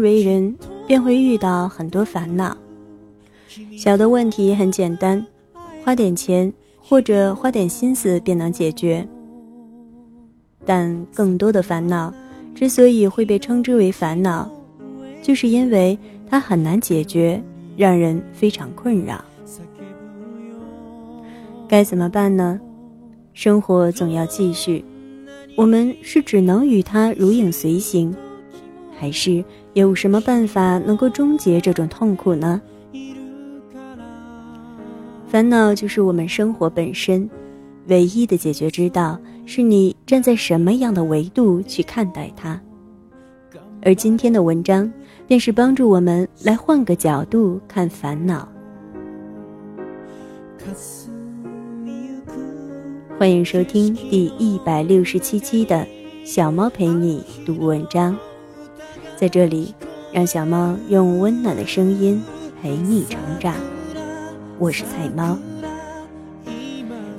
为人，便会遇到很多烦恼。小的问题很简单，花点钱或者花点心思便能解决。但更多的烦恼，之所以会被称之为烦恼，就是因为它很难解决，让人非常困扰。该怎么办呢？生活总要继续，我们是只能与它如影随形，还是有什么办法能够终结这种痛苦呢？烦恼就是我们生活本身，唯一的解决之道是你站在什么样的维度去看待它。而今天的文章便是帮助我们来换个角度看烦恼。欢迎收听第一百六十七期的《小猫陪你读文章》，在这里，让小猫用温暖的声音陪你成长。我是菜猫。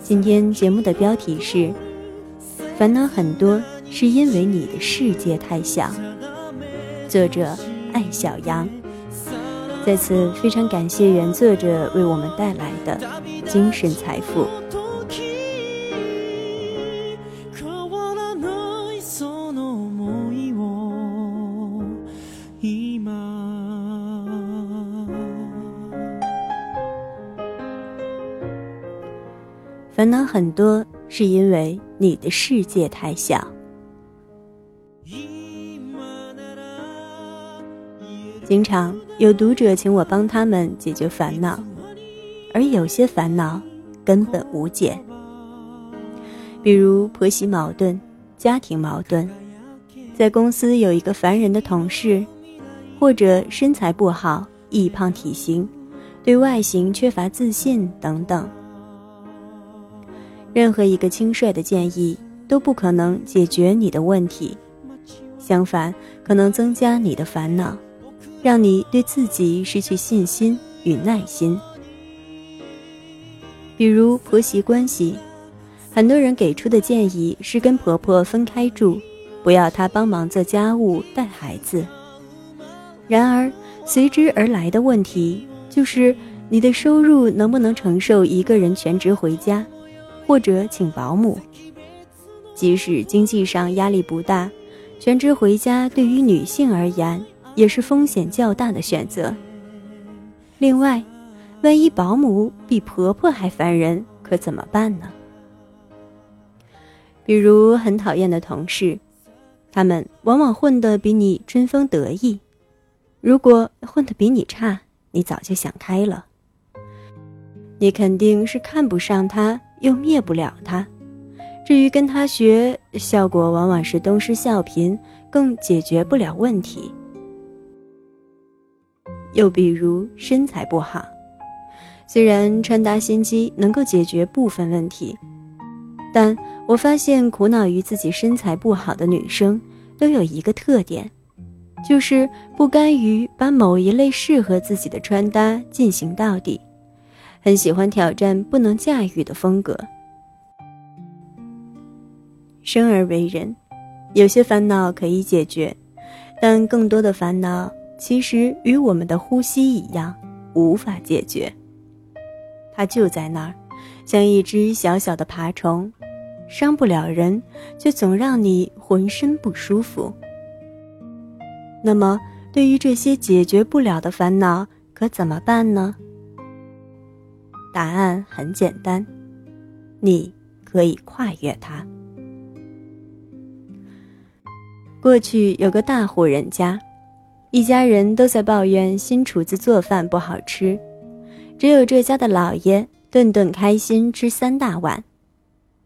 今天节目的标题是：烦恼很多是因为你的世界太小。作者艾小羊。在此非常感谢原作者为我们带来的精神财富。烦恼很多，是因为你的世界太小。经常有读者请我帮他们解决烦恼，而有些烦恼根本无解，比如婆媳矛盾、家庭矛盾，在公司有一个烦人的同事，或者身材不好、易胖体型，对外形缺乏自信等等。任何一个轻率的建议都不可能解决你的问题，相反，可能增加你的烦恼，让你对自己失去信心与耐心。比如婆媳关系，很多人给出的建议是跟婆婆分开住，不要她帮忙做家务、带孩子。然而，随之而来的问题就是，你的收入能不能承受一个人全职回家？或者请保姆，即使经济上压力不大，全职回家对于女性而言也是风险较大的选择。另外，万一保姆比婆婆还烦人，可怎么办呢？比如很讨厌的同事，他们往往混得比你春风得意。如果混得比你差，你早就想开了。你肯定是看不上他。又灭不了他，至于跟他学，效果往往是东施效颦，更解决不了问题。又比如身材不好，虽然穿搭心机能够解决部分问题，但我发现苦恼于自己身材不好的女生都有一个特点，就是不甘于把某一类适合自己的穿搭进行到底。很喜欢挑战不能驾驭的风格。生而为人，有些烦恼可以解决，但更多的烦恼其实与我们的呼吸一样，无法解决。它就在那儿，像一只小小的爬虫，伤不了人，却总让你浑身不舒服。那么，对于这些解决不了的烦恼，可怎么办呢？答案很简单，你可以跨越它。过去有个大户人家，一家人都在抱怨新厨子做饭不好吃，只有这家的老爷顿顿开心吃三大碗。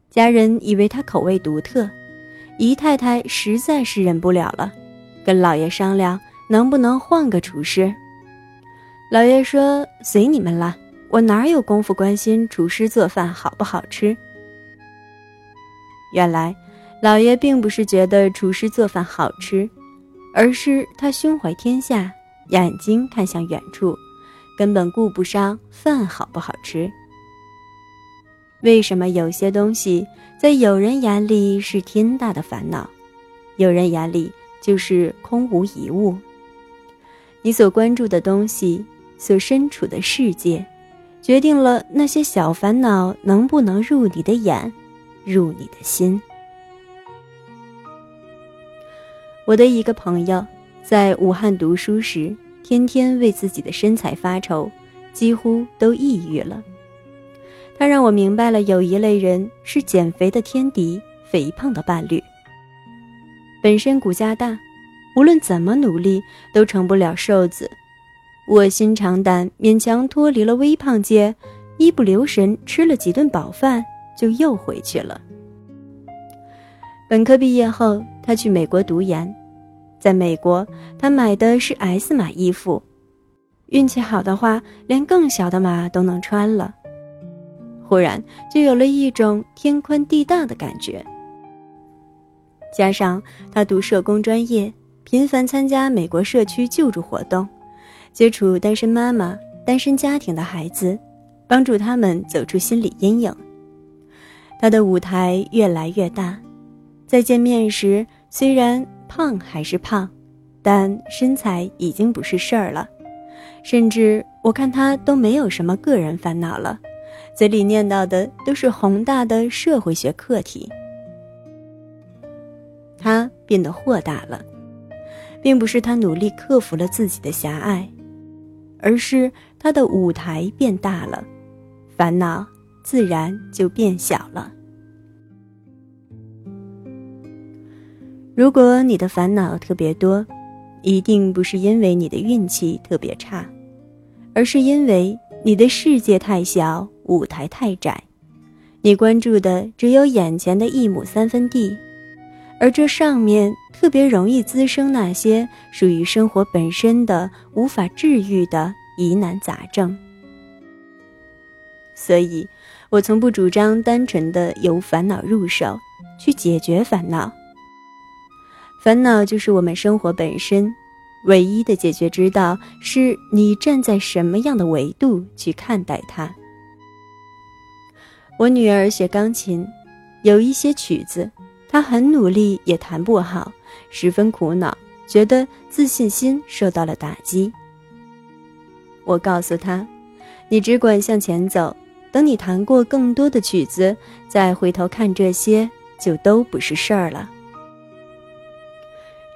家人以为他口味独特，姨太太实在是忍不了了，跟老爷商量能不能换个厨师。老爷说：“随你们了。”我哪有功夫关心厨师做饭好不好吃？原来，老爷并不是觉得厨师做饭好吃，而是他胸怀天下，眼睛看向远处，根本顾不上饭好不好吃。为什么有些东西在有人眼里是天大的烦恼，有人眼里就是空无一物？你所关注的东西，所身处的世界，决定了那些小烦恼能不能入你的眼，入你的心。我的一个朋友在武汉读书时，天天为自己的身材发愁，几乎都抑郁了。他让我明白了，有一类人是减肥的天敌，肥胖的伴侣。本身骨架大，无论怎么努力都成不了瘦子，卧薪尝胆，勉强脱离了微胖界，一不留神吃了几顿饱饭，就又回去了。本科毕业后，他去美国读研，在美国，他买的是 S 码衣服，运气好的话，连更小的码都能穿了。忽然就有了一种天宽地大的感觉。加上他读社工专业，频繁参加美国社区救助活动，接触单身妈妈、单身家庭的孩子，帮助他们走出心理阴影。他的舞台越来越大。在见面时，虽然胖还是胖，但身材已经不是事儿了。甚至我看他都没有什么个人烦恼了，嘴里念叨的都是宏大的社会学课题。他变得豁达了，并不是他努力克服了自己的狭隘，而是他的舞台变大了，烦恼自然就变小了。如果你的烦恼特别多，一定不是因为你的运气特别差，而是因为你的世界太小，舞台太窄，你关注的只有眼前的一亩三分地，而这上面特别容易滋生那些属于生活本身的无法治愈的疑难杂症。所以，我从不主张单纯的由烦恼入手去解决烦恼。烦恼就是我们生活本身，唯一的解决之道是你站在什么样的维度去看待它。我女儿学钢琴，有一些曲子，他很努力也弹不好，十分苦恼，觉得自信心受到了打击。我告诉他：“你只管向前走，等你弹过更多的曲子，再回头看这些，就都不是事儿了。”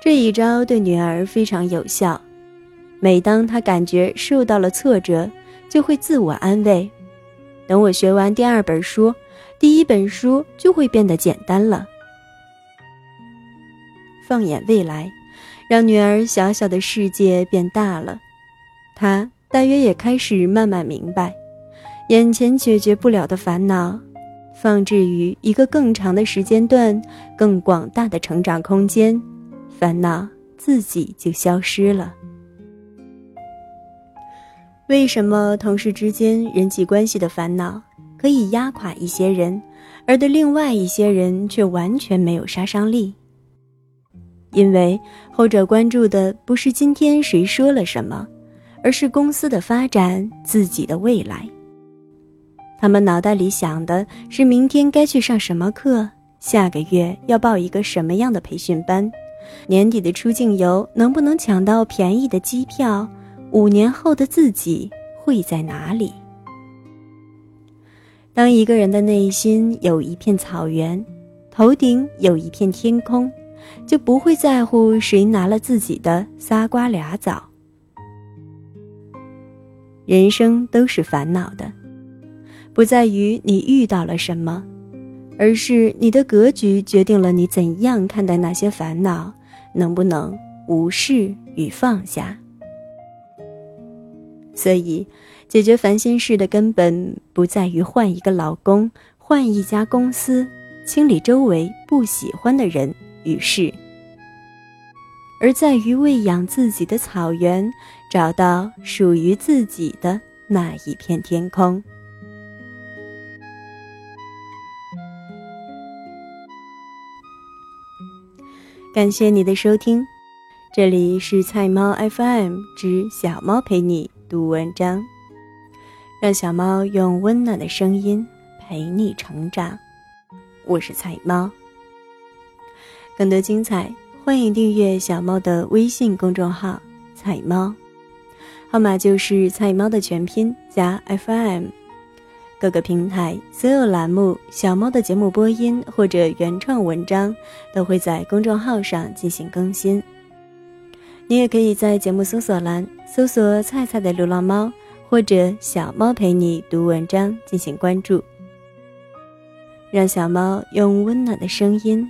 这一招对女儿非常有效。每当她感觉受到了挫折，就会自我安慰：“等我学完第二本书，第一本书就会变得简单了。”放眼未来，让女儿小小的世界变大了，她大约也开始慢慢明白，眼前解决不了的烦恼，放置于一个更长的时间段、更广大的成长空间。烦恼自己就消失了。为什么同事之间人际关系的烦恼可以压垮一些人，而对另外一些人却完全没有杀伤力？因为后者关注的不是今天谁说了什么，而是公司的发展、自己的未来。他们脑袋里想的是明天该去上什么课，下个月要报一个什么样的培训班。年底的出境游能不能抢到便宜的机票？五年后的自己会在哪里？当一个人的内心有一片草原，头顶有一片天空，就不会在乎谁拿了自己的仨瓜俩枣。人生都是烦恼的，不在于你遇到了什么，而是你的格局决定了你怎样看待那些烦恼。能不能无视与放下？所以，解决烦心事的根本不在于换一个老公、换一家公司、清理周围不喜欢的人与事，而在于喂养自己的草原，找到属于自己的那一片天空。感谢你的收听，这里是菜猫 FM 之小猫陪你读文章，让小猫用温暖的声音陪你成长。我是菜猫，更多精彩，欢迎订阅小猫的微信公众号“菜猫”。号码就是菜猫的全拼加 FM。各个平台所有栏目，小猫的节目播音或者原创文章都会在公众号上进行更新。你也可以在节目搜索栏搜索“菜菜的流浪猫”或者“小猫陪你读文章”进行关注，让小猫用温暖的声音